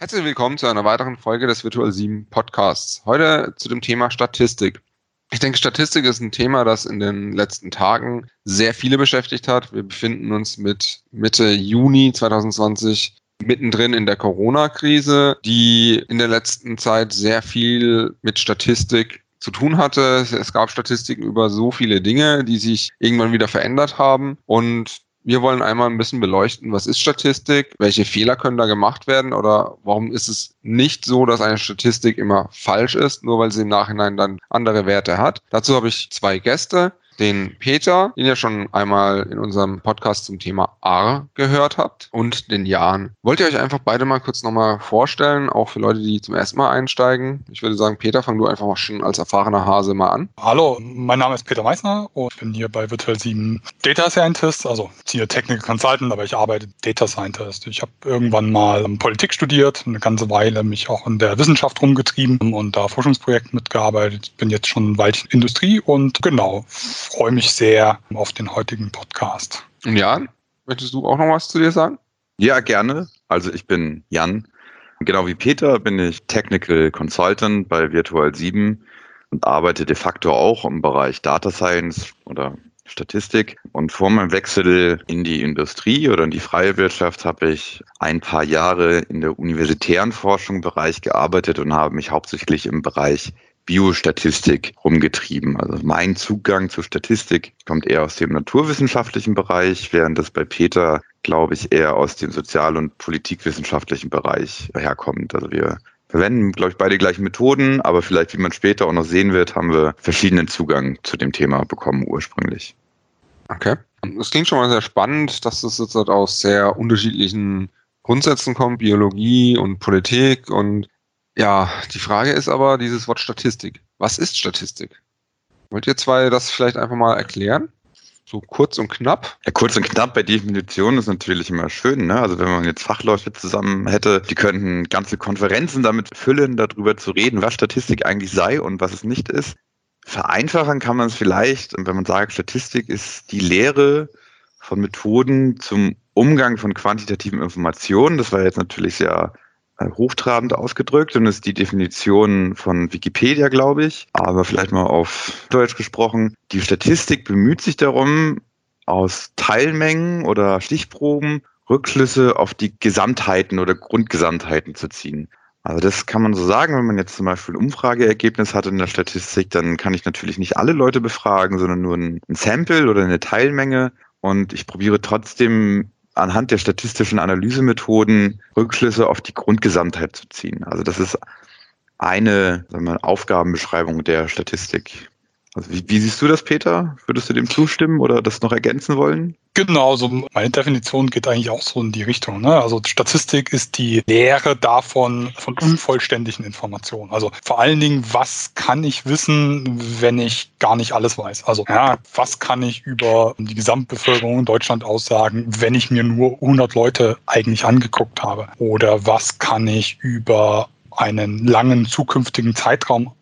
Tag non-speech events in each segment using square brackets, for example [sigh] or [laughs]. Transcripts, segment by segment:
Herzlich willkommen zu einer weiteren Folge des Virtual 7 Podcasts. Heute zu dem Thema Statistik. Ich denke, Statistik ist ein Thema, das in den letzten Tagen sehr viele beschäftigt hat. Wir befinden uns mit Mitte Juni 2020 mittendrin in der Corona-Krise, die in der letzten Zeit sehr viel mit Statistik zu tun hatte. Es gab Statistiken über so viele Dinge, die sich irgendwann wieder verändert haben. Und wir wollen einmal ein bisschen beleuchten, was ist Statistik, welche Fehler können da gemacht werden oder warum ist es nicht so, dass eine Statistik immer falsch ist, nur weil sie im Nachhinein dann andere Werte hat. Dazu habe ich zwei Gäste den Peter, den ihr schon einmal in unserem Podcast zum Thema R gehört habt, und den Jan. Wollt ihr euch einfach beide mal kurz nochmal vorstellen, auch für Leute, die zum ersten Mal einsteigen? Ich würde sagen, Peter, fang du einfach mal schon als erfahrener Hase mal an. Hallo, mein Name ist Peter Meissner und ich bin hier bei Virtual 7 Data Scientist, also Senior Technical Consultant, aber ich arbeite Data Scientist. Ich habe irgendwann mal Politik studiert, eine ganze Weile mich auch in der Wissenschaft rumgetrieben und da Forschungsprojekten mitgearbeitet. Bin jetzt schon ein Weilchen Industrie und genau, freue mich sehr auf den heutigen Podcast. Und Jan, möchtest du auch noch was zu dir sagen? Ja, gerne. Also ich bin Jan. Genau wie Peter bin ich Technical Consultant bei Virtual 7 und arbeite de facto auch im Bereich Data Science oder Statistik. Und vor meinem Wechsel in die Industrie oder in die freie Wirtschaft habe ich ein paar Jahre in der universitären Forschung Bereich gearbeitet und habe mich hauptsächlich im Bereich Biostatistik rumgetrieben. Also mein Zugang zur Statistik kommt eher aus dem naturwissenschaftlichen Bereich, während das bei Peter, glaube ich, eher aus dem sozial- und politikwissenschaftlichen Bereich herkommt. Also wir verwenden, glaube ich, beide gleichen Methoden, aber vielleicht, wie man später auch noch sehen wird, haben wir verschiedenen Zugang zu dem Thema bekommen ursprünglich. Okay. Das klingt schon mal sehr spannend, dass es jetzt aus sehr unterschiedlichen Grundsätzen kommt, Biologie und Politik und ja, die Frage ist aber dieses Wort Statistik. Was ist Statistik? Wollt ihr zwei das vielleicht einfach mal erklären? So kurz und knapp? Ja, kurz und knapp bei Definition ist natürlich immer schön. Ne? Also wenn man jetzt Fachleute zusammen hätte, die könnten ganze Konferenzen damit füllen, darüber zu reden, was Statistik eigentlich sei und was es nicht ist. Vereinfachen kann man es vielleicht, wenn man sagt, Statistik ist die Lehre von Methoden zum Umgang von quantitativen Informationen. Das war jetzt natürlich sehr hochtrabend ausgedrückt und ist die Definition von Wikipedia, glaube ich. Aber vielleicht mal auf Deutsch gesprochen. Die Statistik bemüht sich darum, aus Teilmengen oder Stichproben Rückschlüsse auf die Gesamtheiten oder Grundgesamtheiten zu ziehen. Also das kann man so sagen, wenn man jetzt zum Beispiel ein Umfrageergebnis hat in der Statistik, dann kann ich natürlich nicht alle Leute befragen, sondern nur ein Sample oder eine Teilmenge. Und ich probiere trotzdem anhand der statistischen Analysemethoden Rückschlüsse auf die Grundgesamtheit zu ziehen. Also das ist eine wir, Aufgabenbeschreibung der Statistik. Also wie, wie, siehst du das, Peter? Würdest du dem zustimmen oder das noch ergänzen wollen? Genau, also meine Definition geht eigentlich auch so in die Richtung. Ne? Also Statistik ist die Lehre davon von unvollständigen Informationen. Also vor allen Dingen, was kann ich wissen, wenn ich gar nicht alles weiß? Also ja, was kann ich über die Gesamtbevölkerung in Deutschland aussagen, wenn ich mir nur 100 Leute eigentlich angeguckt habe? Oder was kann ich über einen langen zukünftigen Zeitraum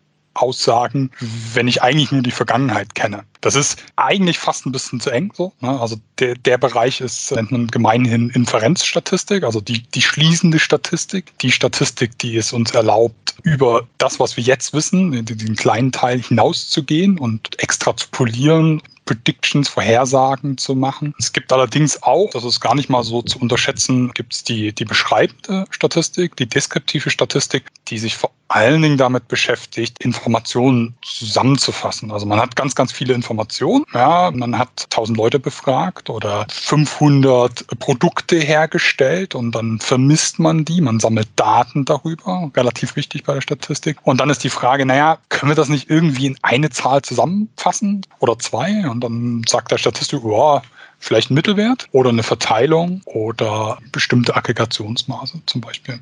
aussagen, wenn ich eigentlich nur die Vergangenheit kenne. Das ist eigentlich fast ein bisschen zu eng so. Ne? Also der, der Bereich ist, nennt man gemeinhin Inferenzstatistik, also die, die schließende Statistik. Die Statistik, die es uns erlaubt, über das, was wir jetzt wissen, den kleinen Teil hinauszugehen und extra zu polieren, Predictions, Vorhersagen zu machen. Es gibt allerdings auch, das ist gar nicht mal so zu unterschätzen, gibt es die, die beschreibende Statistik, die deskriptive Statistik, die sich vor allen Dingen damit beschäftigt, Informationen zusammenzufassen. Also man hat ganz, ganz viele Informationen. Ja, man hat 1000 Leute befragt oder 500 Produkte hergestellt und dann vermisst man die. Man sammelt Daten darüber. Relativ wichtig bei der Statistik. Und dann ist die Frage, naja, können wir das nicht irgendwie in eine Zahl zusammenfassen oder zwei? Und dann sagt der Statistik, oh, vielleicht ein Mittelwert oder eine Verteilung oder bestimmte Aggregationsmaße zum Beispiel.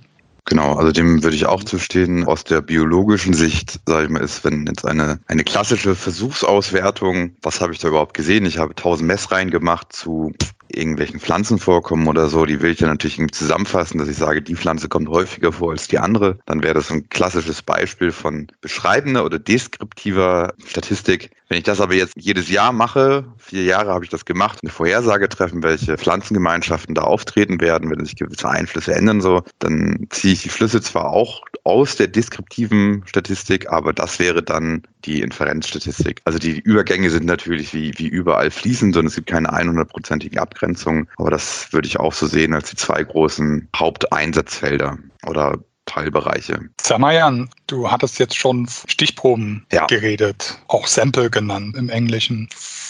Genau, also dem würde ich auch zustimmen. Aus der biologischen Sicht, sage ich mal, ist, wenn jetzt eine, eine klassische Versuchsauswertung, was habe ich da überhaupt gesehen? Ich habe 1000 Messreihen gemacht zu irgendwelchen Pflanzen vorkommen oder so, die will ich dann natürlich zusammenfassen, dass ich sage, die Pflanze kommt häufiger vor als die andere. Dann wäre das ein klassisches Beispiel von beschreibender oder deskriptiver Statistik. Wenn ich das aber jetzt jedes Jahr mache, vier Jahre habe ich das gemacht, eine Vorhersage treffen, welche Pflanzengemeinschaften da auftreten werden, wenn sich gewisse Einflüsse ändern, so, dann ziehe ich die Schlüsse zwar auch aus der deskriptiven Statistik, aber das wäre dann die Inferenzstatistik. Also die Übergänge sind natürlich wie, wie überall fließend und es gibt keine 100-prozentige Abgrenzung, aber das würde ich auch so sehen als die zwei großen Haupteinsatzfelder oder Teilbereiche. Samayan, du hattest jetzt schon Stichproben ja. geredet, auch Sample genannt im Englischen.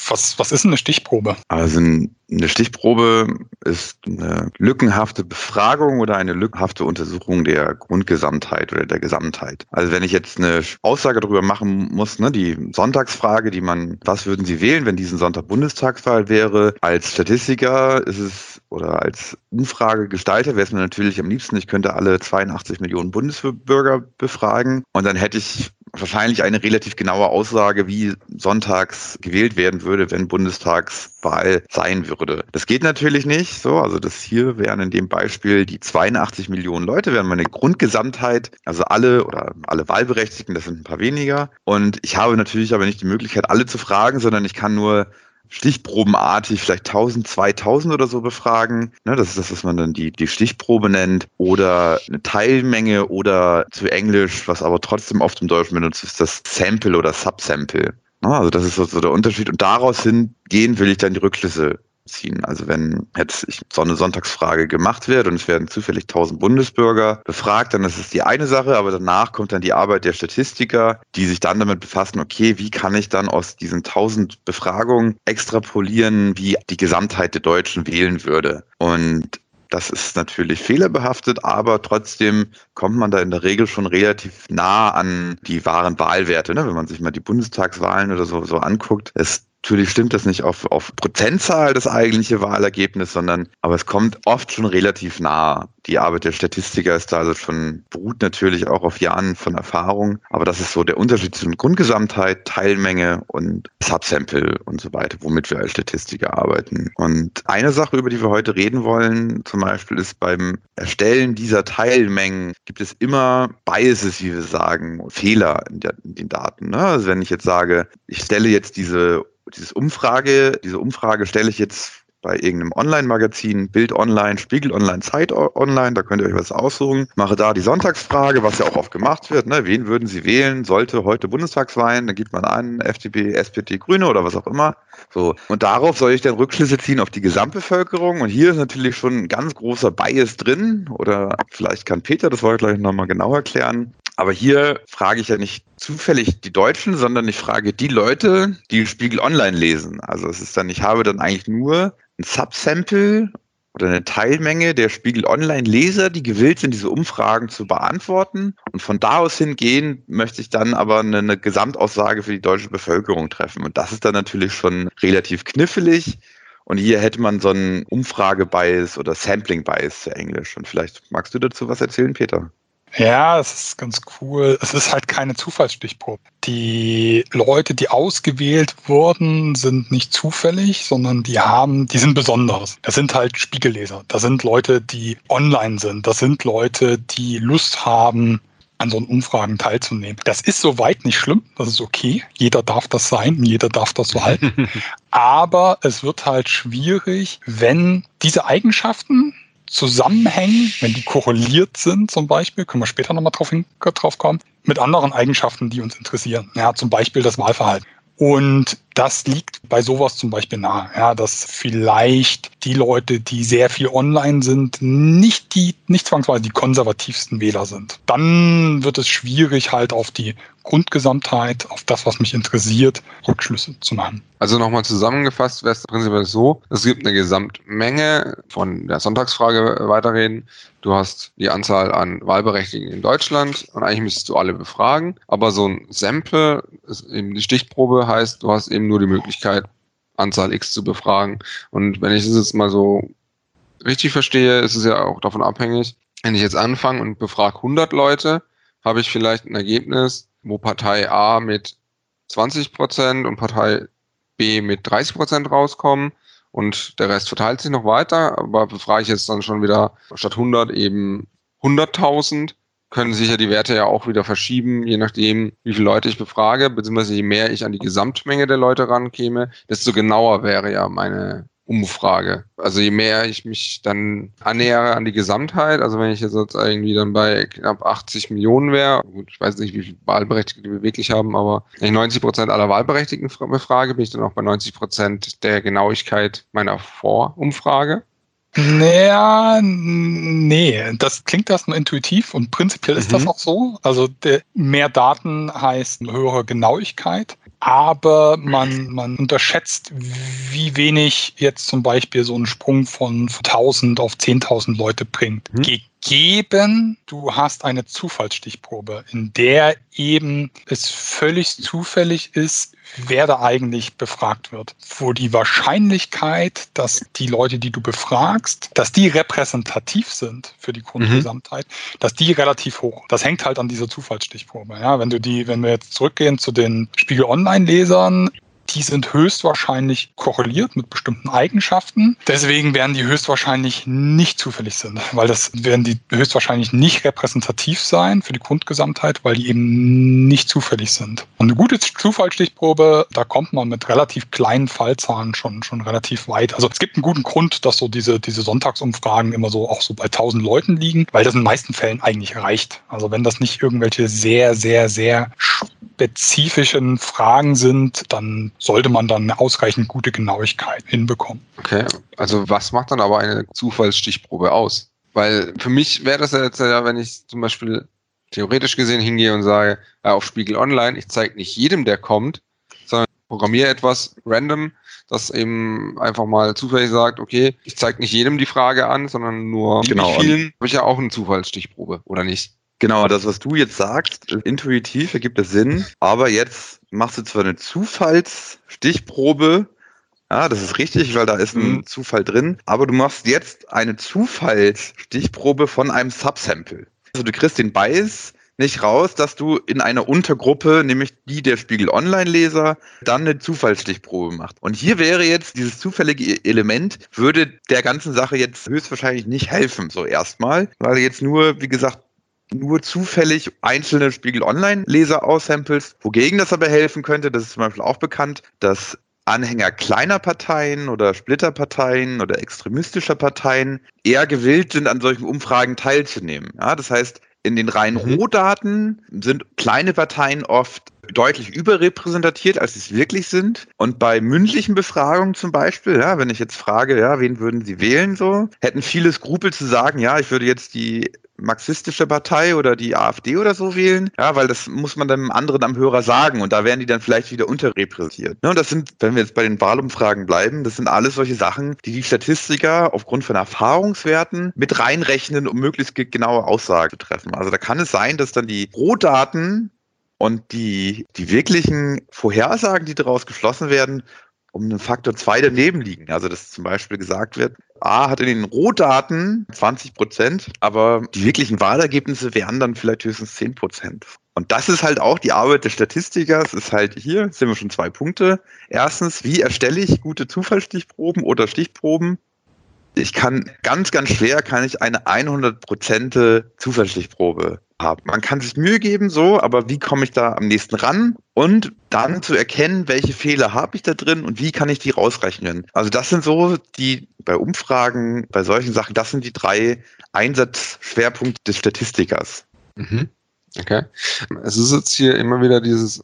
Was, was ist eine Stichprobe? Also eine Stichprobe ist eine lückenhafte Befragung oder eine lückenhafte Untersuchung der Grundgesamtheit oder der Gesamtheit. Also wenn ich jetzt eine Aussage darüber machen muss, ne, die Sonntagsfrage, die man, was würden Sie wählen, wenn diesen Sonntag Bundestagswahl wäre? Als Statistiker ist es oder als Umfragegestalter wäre es mir natürlich am liebsten, ich könnte alle 82 Millionen Bundesbürger befragen und dann hätte ich wahrscheinlich eine relativ genaue Aussage, wie sonntags gewählt werden würde, wenn Bundestagswahl sein würde. Das geht natürlich nicht so. Also das hier wären in dem Beispiel die 82 Millionen Leute, wären meine Grundgesamtheit, also alle oder alle Wahlberechtigten, das sind ein paar weniger. Und ich habe natürlich aber nicht die Möglichkeit, alle zu fragen, sondern ich kann nur stichprobenartig vielleicht 1000, 2000 oder so befragen. Ne, das ist das, was man dann die, die Stichprobe nennt. Oder eine Teilmenge oder zu Englisch, was aber trotzdem oft im Deutschen benutzt ist, das Sample oder Subsample. Ne, also das ist so, so der Unterschied. Und daraus hingehen will ich dann die Rückschlüsse ziehen. Also wenn jetzt so eine Sonntagsfrage gemacht wird und es werden zufällig 1000 Bundesbürger befragt, dann ist es die eine Sache, aber danach kommt dann die Arbeit der Statistiker, die sich dann damit befassen, okay, wie kann ich dann aus diesen 1000 Befragungen extrapolieren, wie die Gesamtheit der Deutschen wählen würde. Und das ist natürlich fehlerbehaftet, aber trotzdem kommt man da in der Regel schon relativ nah an die wahren Wahlwerte. Ne? Wenn man sich mal die Bundestagswahlen oder so, so anguckt, ist Natürlich stimmt das nicht auf, auf Prozentzahl das eigentliche Wahlergebnis, sondern aber es kommt oft schon relativ nah. Die Arbeit der Statistiker ist da also schon, beruht natürlich auch auf Jahren von Erfahrung. Aber das ist so der Unterschied zwischen Grundgesamtheit, Teilmenge und Subsample und so weiter, womit wir als Statistiker arbeiten. Und eine Sache, über die wir heute reden wollen, zum Beispiel ist beim Erstellen dieser Teilmengen gibt es immer Biases, wie wir sagen, Fehler in, der, in den Daten. Ne? Also wenn ich jetzt sage, ich stelle jetzt diese dieses Umfrage, diese Umfrage stelle ich jetzt bei irgendeinem Online-Magazin, Bild Online, Spiegel Online, Zeit Online, da könnt ihr euch was aussuchen. Mache da die Sonntagsfrage, was ja auch oft gemacht wird. Ne? Wen würden Sie wählen? Sollte heute Bundestagswahl? Dann gibt man an, FDP, SPD, Grüne oder was auch immer. So. Und darauf soll ich dann Rückschlüsse ziehen auf die Gesamtbevölkerung. Und hier ist natürlich schon ein ganz großer Bias drin. Oder vielleicht kann Peter das heute gleich nochmal genau erklären. Aber hier frage ich ja nicht zufällig die Deutschen, sondern ich frage die Leute, die Spiegel Online lesen. Also es ist dann, ich habe dann eigentlich nur ein Subsample oder eine Teilmenge der Spiegel Online-Leser, die gewillt sind, diese Umfragen zu beantworten. Und von da aus hingehen möchte ich dann aber eine, eine Gesamtaussage für die deutsche Bevölkerung treffen. Und das ist dann natürlich schon relativ knifflig. Und hier hätte man so einen Umfrage-Bias oder Sampling-Bias zu Englisch. Und vielleicht magst du dazu was erzählen, Peter? Ja, es ist ganz cool. Es ist halt keine Zufallsstichprobe. Die Leute, die ausgewählt wurden, sind nicht zufällig, sondern die haben, die sind besonders. Das sind halt Spiegelleser. Das sind Leute, die online sind. Das sind Leute, die Lust haben, an so Umfragen teilzunehmen. Das ist soweit nicht schlimm, das ist okay. Jeder darf das sein, jeder darf das so halten. [laughs] Aber es wird halt schwierig, wenn diese Eigenschaften, zusammenhängen, wenn die korreliert sind zum Beispiel, können wir später nochmal drauf, drauf kommen, mit anderen Eigenschaften, die uns interessieren. Ja, zum Beispiel das Wahlverhalten. Und das liegt bei sowas zum Beispiel nahe, ja, dass vielleicht die Leute, die sehr viel online sind, nicht die, nicht zwangsweise die konservativsten Wähler sind. Dann wird es schwierig, halt auf die Grundgesamtheit, auf das, was mich interessiert, Rückschlüsse zu machen. Also nochmal zusammengefasst wäre es prinzipiell so, es gibt eine Gesamtmenge von der Sonntagsfrage weiterreden. Du hast die Anzahl an Wahlberechtigten in Deutschland und eigentlich müsstest du alle befragen. Aber so ein Sample, eben die Stichprobe heißt, du hast eben nur die Möglichkeit, Anzahl X zu befragen. Und wenn ich das jetzt mal so richtig verstehe, ist es ja auch davon abhängig, wenn ich jetzt anfange und befrage 100 Leute, habe ich vielleicht ein Ergebnis, wo Partei A mit 20 Prozent und Partei B mit 30 Prozent rauskommen. und der Rest verteilt sich noch weiter, aber befrage ich jetzt dann schon wieder statt 100 eben 100.000, können sich ja die Werte ja auch wieder verschieben, je nachdem, wie viele Leute ich befrage, beziehungsweise je mehr ich an die Gesamtmenge der Leute rankäme, desto genauer wäre ja meine Umfrage. Also je mehr ich mich dann annähere an die Gesamtheit, also wenn ich jetzt irgendwie dann bei knapp 80 Millionen wäre, gut, ich weiß nicht, wie viele Wahlberechtigte wir wirklich haben, aber wenn ich 90 Prozent aller Wahlberechtigten befrage, bin ich dann auch bei 90 Prozent der Genauigkeit meiner Vorumfrage. Naja, nee, das klingt erstmal intuitiv und prinzipiell ist mhm. das auch so. Also mehr Daten heißt höhere Genauigkeit aber man, man unterschätzt, wie wenig jetzt zum Beispiel so ein Sprung von 1000 auf 10.000 Leute bringt. Mhm geben, du hast eine Zufallsstichprobe, in der eben es völlig zufällig ist, wer da eigentlich befragt wird. Wo die Wahrscheinlichkeit, dass die Leute, die du befragst, dass die repräsentativ sind für die Grundgesamtheit, mhm. dass die relativ hoch. Das hängt halt an dieser Zufallsstichprobe. Ja, wenn du die, wenn wir jetzt zurückgehen zu den Spiegel Online-Lesern, die sind höchstwahrscheinlich korreliert mit bestimmten Eigenschaften. Deswegen werden die höchstwahrscheinlich nicht zufällig sind, weil das werden die höchstwahrscheinlich nicht repräsentativ sein für die Grundgesamtheit, weil die eben nicht zufällig sind. Und eine gute Zufallsstichprobe, da kommt man mit relativ kleinen Fallzahlen schon, schon relativ weit. Also es gibt einen guten Grund, dass so diese, diese Sonntagsumfragen immer so auch so bei 1000 Leuten liegen, weil das in den meisten Fällen eigentlich reicht. Also wenn das nicht irgendwelche sehr, sehr, sehr spezifischen Fragen sind, dann sollte man dann eine ausreichend gute Genauigkeit hinbekommen. Okay, also was macht dann aber eine Zufallsstichprobe aus? Weil für mich wäre das ja jetzt ja, wenn ich zum Beispiel theoretisch gesehen hingehe und sage, ja, auf Spiegel Online, ich zeige nicht jedem, der kommt, sondern programmiere etwas random, das eben einfach mal zufällig sagt, okay, ich zeige nicht jedem die Frage an, sondern nur genau. vielen, habe ich ja auch eine Zufallsstichprobe, oder nicht? Genau, das, was du jetzt sagst, intuitiv ergibt es Sinn, aber jetzt machst du zwar eine Zufallsstichprobe, ja, das ist richtig, weil da ist ein mhm. Zufall drin, aber du machst jetzt eine Zufallsstichprobe von einem Subsample. Also du kriegst den Bias nicht raus, dass du in einer Untergruppe, nämlich die der Spiegel Online-Leser, dann eine Zufallsstichprobe machst. Und hier wäre jetzt dieses zufällige Element, würde der ganzen Sache jetzt höchstwahrscheinlich nicht helfen, so erstmal, weil jetzt nur, wie gesagt, nur zufällig einzelne Spiegel Online-Leser aussamples. Wogegen das aber helfen könnte, das ist zum Beispiel auch bekannt, dass Anhänger kleiner Parteien oder Splitterparteien oder extremistischer Parteien eher gewillt sind, an solchen Umfragen teilzunehmen. Ja, das heißt, in den reinen mhm. Rohdaten sind kleine Parteien oft deutlich überrepräsentiert, als sie es wirklich sind. Und bei mündlichen Befragungen zum Beispiel, ja, wenn ich jetzt frage, ja, wen würden Sie wählen so, hätten viele Skrupel zu sagen, ja, ich würde jetzt die marxistische Partei oder die AfD oder so wählen, ja, weil das muss man dann anderen am Hörer sagen und da werden die dann vielleicht wieder unterrepräsentiert. Ne, und das sind, wenn wir jetzt bei den Wahlumfragen bleiben, das sind alles solche Sachen, die die Statistiker aufgrund von Erfahrungswerten mit reinrechnen, um möglichst genaue Aussagen zu treffen. Also da kann es sein, dass dann die Rohdaten und die, die wirklichen Vorhersagen, die daraus geschlossen werden, um einen Faktor 2 daneben liegen. Also dass zum Beispiel gesagt wird, A hat in den Rohdaten 20 Prozent, aber die wirklichen Wahlergebnisse wären dann vielleicht höchstens 10 Prozent. Und das ist halt auch die Arbeit des Statistikers, ist halt hier, sind wir schon zwei Punkte. Erstens, wie erstelle ich gute Zufallsstichproben oder Stichproben? Ich kann ganz, ganz schwer, kann ich eine 100% Zufallsstichprobe haben. Man kann sich Mühe geben, so, aber wie komme ich da am nächsten ran? Und dann zu erkennen, welche Fehler habe ich da drin und wie kann ich die rausrechnen. Also das sind so die bei Umfragen, bei solchen Sachen, das sind die drei Einsatzschwerpunkte des Statistikers. Mhm. Okay. Es ist jetzt hier immer wieder dieses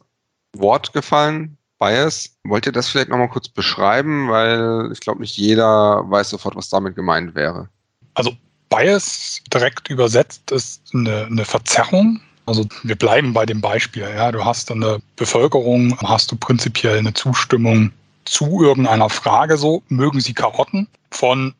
Wort gefallen, Bias. Wollt ihr das vielleicht nochmal kurz beschreiben? Weil ich glaube, nicht jeder weiß sofort, was damit gemeint wäre. Also Bias direkt übersetzt ist eine, eine Verzerrung. Also wir bleiben bei dem Beispiel. Ja, du hast eine Bevölkerung, hast du prinzipiell eine Zustimmung zu irgendeiner Frage, so mögen sie Karotten von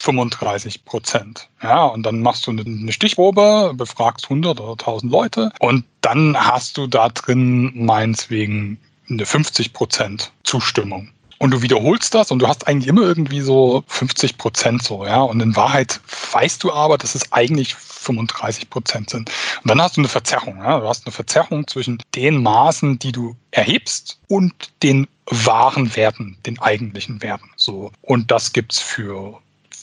35 Prozent. Ja, und dann machst du eine Stichprobe, befragst 100 oder 1000 Leute und dann hast du da drin meineswegen eine 50 Prozent Zustimmung und du wiederholst das und du hast eigentlich immer irgendwie so 50 Prozent so, ja. Und in Wahrheit weißt du aber, dass es eigentlich 35 Prozent sind. Und dann hast du eine Verzerrung. Ja? Du hast eine Verzerrung zwischen den Maßen, die du erhebst und den wahren Werten, den eigentlichen Werten. So. Und das gibt's für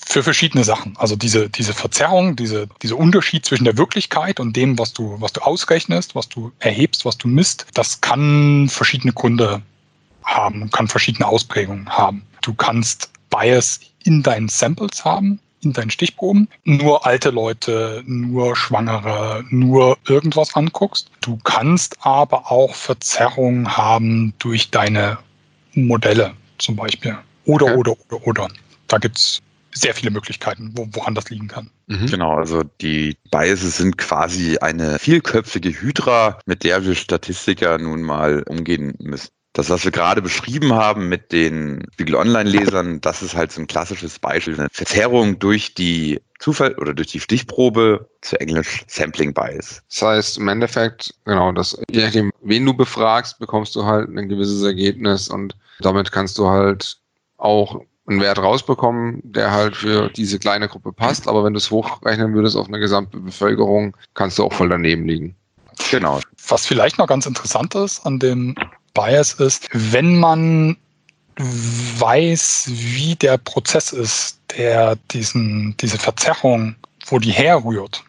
für verschiedene Sachen. Also diese, diese Verzerrung, diese, dieser Unterschied zwischen der Wirklichkeit und dem, was du, was du ausrechnest, was du erhebst, was du misst, das kann verschiedene Gründe haben, kann verschiedene Ausprägungen haben. Du kannst Bias in deinen Samples haben, in deinen Stichproben, nur alte Leute, nur Schwangere, nur irgendwas anguckst. Du kannst aber auch Verzerrungen haben durch deine Modelle zum Beispiel. Oder, okay. oder, oder, oder. Da gibt's sehr viele Möglichkeiten, wo, woran das liegen kann. Mhm. Genau, also die Biases sind quasi eine vielköpfige Hydra, mit der wir Statistiker nun mal umgehen müssen. Das, was wir gerade beschrieben haben mit den Spiegel Online-Lesern, [laughs] das ist halt so ein klassisches Beispiel. Eine Verzerrung durch die Zufall oder durch die Stichprobe zu Englisch Sampling Bias. Das heißt, im Endeffekt, genau, das, je nachdem, wen du befragst, bekommst du halt ein gewisses Ergebnis und damit kannst du halt auch einen Wert rausbekommen, der halt für diese kleine Gruppe passt. Aber wenn du es hochrechnen würdest auf eine gesamte Bevölkerung, kannst du auch voll daneben liegen. Genau. Was vielleicht noch ganz interessant ist an dem Bias ist, wenn man weiß, wie der Prozess ist, der diesen, diese Verzerrung, wo die herrührt,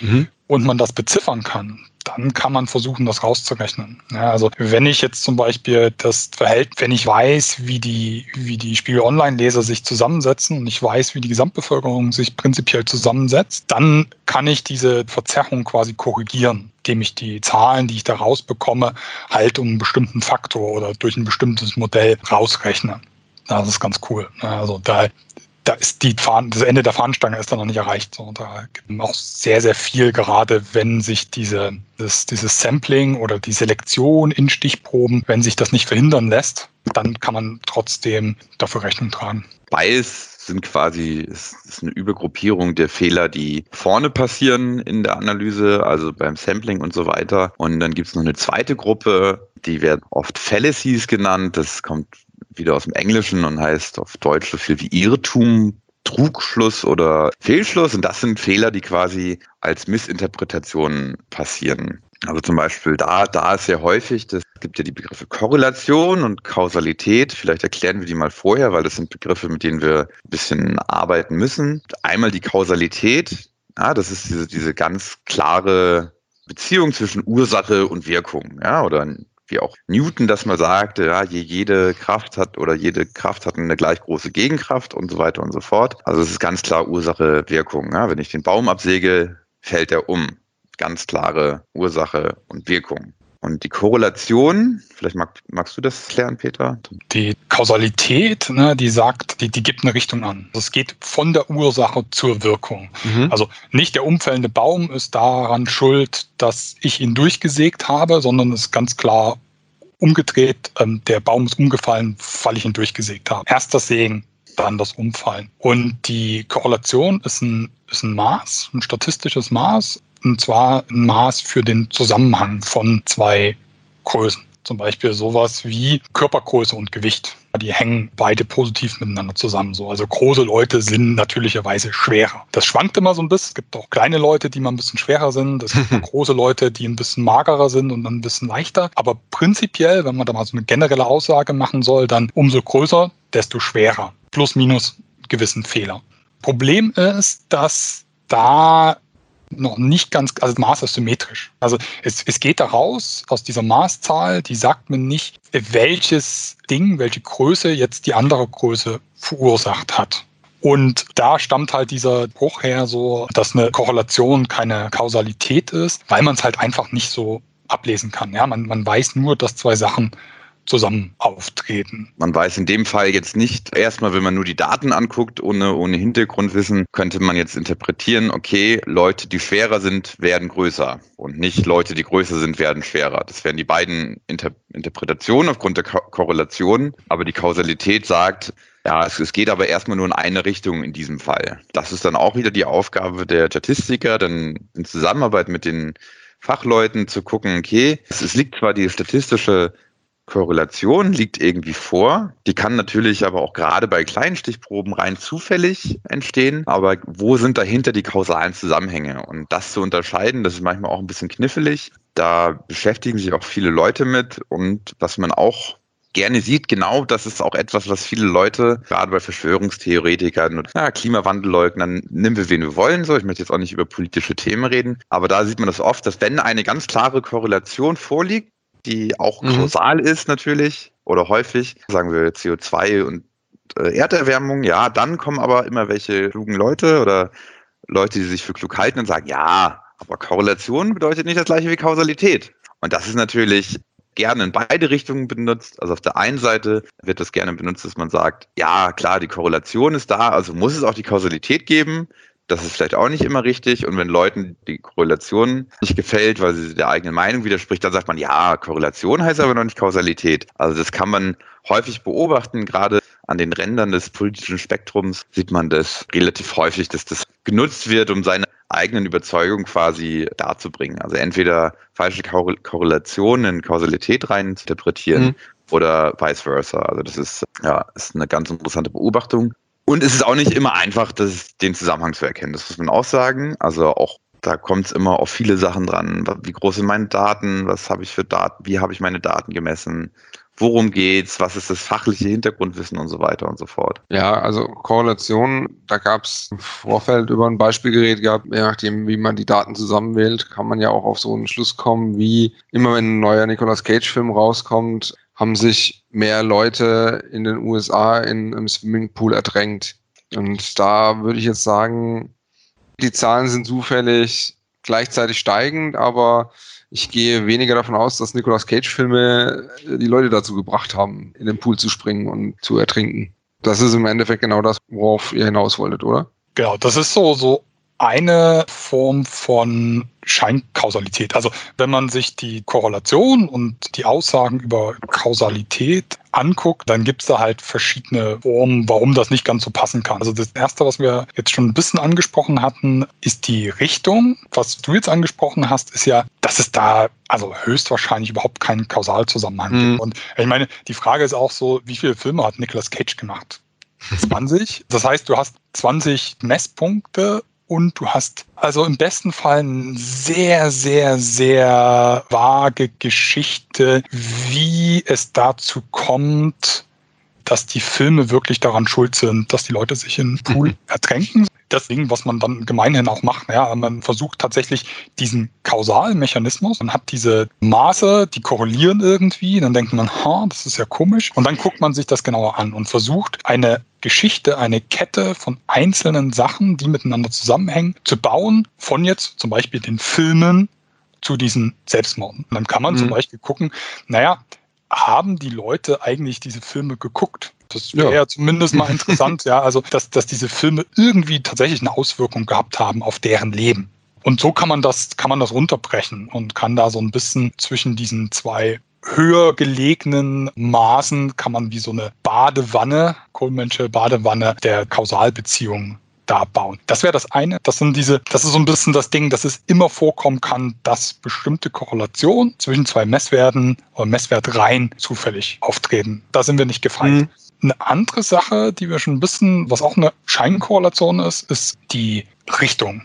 mhm. Und man das beziffern kann, dann kann man versuchen, das rauszurechnen. Ja, also wenn ich jetzt zum Beispiel das Verhältnis, wenn ich weiß, wie die, wie die Spiegel-Online-Leser sich zusammensetzen und ich weiß, wie die Gesamtbevölkerung sich prinzipiell zusammensetzt, dann kann ich diese Verzerrung quasi korrigieren, indem ich die Zahlen, die ich da rausbekomme, halt um einen bestimmten Faktor oder durch ein bestimmtes Modell rausrechne. Das ist ganz cool. Also da da ist die Fahnen, das Ende der Fahnenstange ist da noch nicht erreicht. So, da gibt auch sehr, sehr viel, gerade wenn sich diese, das, dieses Sampling oder die Selektion in Stichproben, wenn sich das nicht verhindern lässt, dann kann man trotzdem dafür Rechnung tragen. Bias sind quasi, ist, ist eine Übergruppierung der Fehler, die vorne passieren in der Analyse, also beim Sampling und so weiter. Und dann gibt es noch eine zweite Gruppe, die werden oft Fallacies genannt. Das kommt wieder aus dem Englischen und heißt auf Deutsch so viel wie Irrtum, Trugschluss oder Fehlschluss. Und das sind Fehler, die quasi als Missinterpretationen passieren. Also zum Beispiel da, da ist sehr häufig, es gibt ja die Begriffe Korrelation und Kausalität. Vielleicht erklären wir die mal vorher, weil das sind Begriffe, mit denen wir ein bisschen arbeiten müssen. Einmal die Kausalität. Ja, das ist diese, diese ganz klare Beziehung zwischen Ursache und Wirkung, ja, oder wie auch Newton das mal sagte, ja, jede Kraft hat oder jede Kraft hat eine gleich große Gegenkraft und so weiter und so fort. Also es ist ganz klar Ursache, Wirkung. Ja. Wenn ich den Baum absäge, fällt er um. Ganz klare Ursache und Wirkung. Und die Korrelation, vielleicht mag, magst du das klären, Peter? Die Kausalität, ne, die sagt, die, die gibt eine Richtung an. Also es geht von der Ursache zur Wirkung. Mhm. Also nicht der umfällende Baum ist daran schuld, dass ich ihn durchgesägt habe, sondern es ist ganz klar umgedreht, ähm, der Baum ist umgefallen, weil ich ihn durchgesägt habe. Erst das Sägen, dann das Umfallen. Und die Korrelation ist ein, ist ein Maß, ein statistisches Maß, und zwar ein Maß für den Zusammenhang von zwei Größen. Zum Beispiel sowas wie Körpergröße und Gewicht. Die hängen beide positiv miteinander zusammen. So. Also große Leute sind natürlicherweise schwerer. Das schwankt immer so ein bisschen. Es gibt auch kleine Leute, die mal ein bisschen schwerer sind. Es gibt [laughs] große Leute, die ein bisschen magerer sind und dann ein bisschen leichter. Aber prinzipiell, wenn man da mal so eine generelle Aussage machen soll, dann umso größer, desto schwerer. Plus, minus gewissen Fehler. Problem ist, dass da noch nicht ganz, also das Maß ist symmetrisch. Also es, es geht daraus, aus dieser Maßzahl, die sagt mir nicht, welches Ding, welche Größe jetzt die andere Größe verursacht hat. Und da stammt halt dieser Bruch her, so, dass eine Korrelation keine Kausalität ist, weil man es halt einfach nicht so ablesen kann. Ja, man, man weiß nur, dass zwei Sachen zusammen auftreten. Man weiß in dem Fall jetzt nicht, erstmal, wenn man nur die Daten anguckt, ohne, ohne Hintergrundwissen, könnte man jetzt interpretieren, okay, Leute, die schwerer sind, werden größer und nicht Leute, die größer sind, werden schwerer. Das wären die beiden Inter Interpretationen aufgrund der Ko Korrelation, aber die Kausalität sagt, ja, es, es, geht aber erstmal nur in eine Richtung in diesem Fall. Das ist dann auch wieder die Aufgabe der Statistiker, dann in Zusammenarbeit mit den Fachleuten zu gucken, okay, es, es liegt zwar die statistische Korrelation liegt irgendwie vor. Die kann natürlich aber auch gerade bei kleinen Stichproben rein zufällig entstehen. Aber wo sind dahinter die kausalen Zusammenhänge? Und das zu unterscheiden, das ist manchmal auch ein bisschen knifflig. Da beschäftigen sich auch viele Leute mit. Und was man auch gerne sieht, genau das ist auch etwas, was viele Leute, gerade bei Verschwörungstheoretikern und ja, Klimawandelleugnern, nehmen wir, wen wir wollen. So, ich möchte jetzt auch nicht über politische Themen reden, aber da sieht man das oft, dass wenn eine ganz klare Korrelation vorliegt, die auch mhm. kausal ist natürlich oder häufig, sagen wir CO2 und äh, Erderwärmung, ja, dann kommen aber immer welche klugen Leute oder Leute, die sich für klug halten und sagen, ja, aber Korrelation bedeutet nicht das gleiche wie Kausalität. Und das ist natürlich gerne in beide Richtungen benutzt. Also auf der einen Seite wird das gerne benutzt, dass man sagt, ja, klar, die Korrelation ist da, also muss es auch die Kausalität geben. Das ist vielleicht auch nicht immer richtig. Und wenn Leuten die Korrelation nicht gefällt, weil sie der eigenen Meinung widerspricht, dann sagt man, ja, Korrelation heißt aber noch nicht Kausalität. Also das kann man häufig beobachten, gerade an den Rändern des politischen Spektrums sieht man das relativ häufig, dass das genutzt wird, um seine eigenen Überzeugungen quasi darzubringen. Also entweder falsche Korrelationen in Kausalität rein interpretieren mhm. oder vice versa. Also das ist, ja, ist eine ganz interessante Beobachtung. Und es ist auch nicht immer einfach, das, den Zusammenhang zu erkennen. Das muss man auch sagen. Also auch da kommt es immer auf viele Sachen dran. Wie groß sind meine Daten? Was habe ich für Daten? Wie habe ich meine Daten gemessen? worum geht's, was ist das fachliche Hintergrundwissen und so weiter und so fort. Ja, also Korrelation, da gab es im Vorfeld über ein Beispielgerät gehabt, je nachdem, wie man die Daten zusammenwählt, kann man ja auch auf so einen Schluss kommen, wie immer wenn ein neuer Nicolas Cage-Film rauskommt, haben sich mehr Leute in den USA in, im Swimmingpool ertränkt. Und da würde ich jetzt sagen, die Zahlen sind zufällig gleichzeitig steigend, aber ich gehe weniger davon aus, dass Nicolas Cage-Filme äh, die Leute dazu gebracht haben, in den Pool zu springen und zu ertrinken. Das ist im Endeffekt genau das, worauf ihr hinaus wolltet, oder? Genau, das ist so, so eine Form von Scheinkausalität. Also wenn man sich die Korrelation und die Aussagen über Kausalität anguckt, dann gibt es da halt verschiedene Formen, warum das nicht ganz so passen kann. Also das Erste, was wir jetzt schon ein bisschen angesprochen hatten, ist die Richtung. Was du jetzt angesprochen hast, ist ja, dass es da also höchstwahrscheinlich überhaupt keinen Kausalzusammenhang mhm. gibt. Und ich meine, die Frage ist auch so, wie viele Filme hat Nicolas Cage gemacht? 20. Das heißt, du hast 20 Messpunkte und du hast also im besten Fall eine sehr, sehr, sehr vage Geschichte, wie es dazu kommt, dass die Filme wirklich daran schuld sind, dass die Leute sich in den Pool mhm. ertränken das Ding, was man dann gemeinhin auch macht. Ja, man versucht tatsächlich diesen kausalen Mechanismus. Man hat diese Maße, die korrelieren irgendwie. Dann denkt man, ha, das ist ja komisch. Und dann guckt man sich das genauer an und versucht eine Geschichte, eine Kette von einzelnen Sachen, die miteinander zusammenhängen, zu bauen. Von jetzt zum Beispiel den Filmen zu diesen Selbstmorden. Und dann kann man mhm. zum Beispiel gucken, naja, haben die Leute eigentlich diese Filme geguckt? Das wäre ja. ja. zumindest mal interessant, [laughs] ja, also dass, dass diese Filme irgendwie tatsächlich eine Auswirkung gehabt haben auf deren Leben. Und so kann man das, kann man das runterbrechen und kann da so ein bisschen zwischen diesen zwei höher gelegenen Maßen kann man wie so eine Badewanne, Kohlmensche Badewanne der Kausalbeziehung da bauen. Das wäre das eine. Das sind diese, das ist so ein bisschen das Ding, dass es immer vorkommen kann, dass bestimmte Korrelationen zwischen zwei Messwerten oder Messwertreihen zufällig auftreten. Da sind wir nicht gefeit. Mhm. Eine andere Sache, die wir schon ein bisschen, was auch eine Scheinkorrelation ist, ist die Richtung.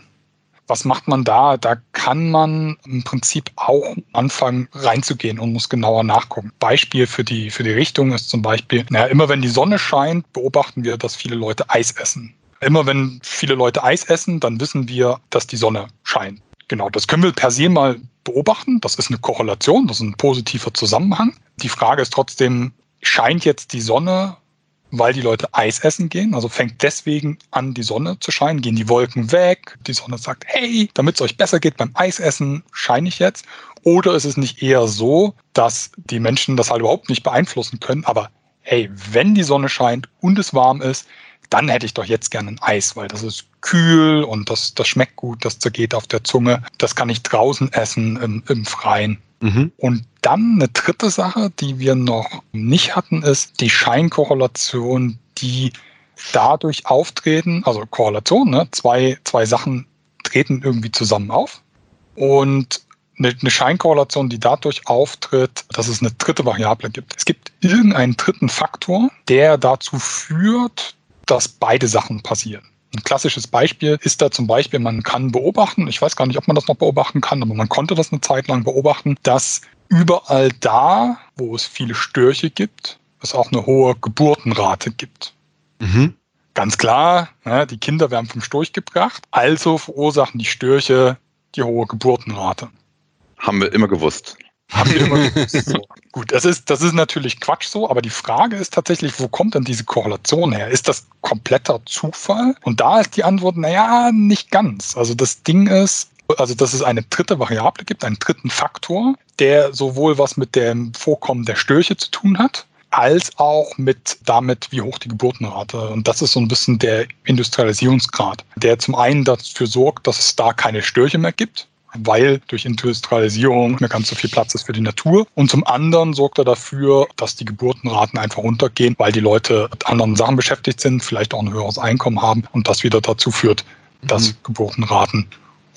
Was macht man da? Da kann man im Prinzip auch anfangen reinzugehen und muss genauer nachgucken. Beispiel für die, für die Richtung ist zum Beispiel, naja, immer wenn die Sonne scheint, beobachten wir, dass viele Leute Eis essen. Immer wenn viele Leute Eis essen, dann wissen wir, dass die Sonne scheint. Genau, das können wir per se mal beobachten. Das ist eine Korrelation, das ist ein positiver Zusammenhang. Die Frage ist trotzdem, scheint jetzt die Sonne, weil die Leute Eis essen gehen? Also fängt deswegen an, die Sonne zu scheinen? Gehen die Wolken weg? Die Sonne sagt, hey, damit es euch besser geht beim Eisessen, scheine ich jetzt? Oder ist es nicht eher so, dass die Menschen das halt überhaupt nicht beeinflussen können, aber hey, wenn die Sonne scheint und es warm ist, dann hätte ich doch jetzt gerne ein Eis, weil das ist kühl und das, das schmeckt gut, das zergeht auf der Zunge. Das kann ich draußen essen im, im Freien. Mhm. Und dann eine dritte Sache, die wir noch nicht hatten, ist die Scheinkorrelation, die dadurch auftreten, also Korrelation, ne? zwei, zwei Sachen treten irgendwie zusammen auf. Und eine Scheinkorrelation, die dadurch auftritt, dass es eine dritte Variable gibt. Es gibt irgendeinen dritten Faktor, der dazu führt, dass beide Sachen passieren. Ein klassisches Beispiel ist da zum Beispiel, man kann beobachten, ich weiß gar nicht, ob man das noch beobachten kann, aber man konnte das eine Zeit lang beobachten, dass überall da, wo es viele Störche gibt, es auch eine hohe Geburtenrate gibt. Mhm. Ganz klar, ne, die Kinder werden vom Storch gebracht, also verursachen die Störche die hohe Geburtenrate. Haben wir immer gewusst. Haben wir immer [laughs] gewusst. So. Gut, das ist, das ist natürlich Quatsch so, aber die Frage ist tatsächlich, wo kommt denn diese Korrelation her? Ist das kompletter Zufall? Und da ist die Antwort, naja, nicht ganz. Also das Ding ist, also dass es eine dritte Variable gibt, einen dritten Faktor, der sowohl was mit dem Vorkommen der Störche zu tun hat, als auch mit damit, wie hoch die Geburtenrate. Und das ist so ein bisschen der Industrialisierungsgrad, der zum einen dafür sorgt, dass es da keine Störche mehr gibt, weil durch Industrialisierung nicht mehr ganz so viel Platz ist für die Natur. Und zum anderen sorgt er dafür, dass die Geburtenraten einfach runtergehen, weil die Leute mit anderen Sachen beschäftigt sind, vielleicht auch ein höheres Einkommen haben und das wieder dazu führt, dass mhm. Geburtenraten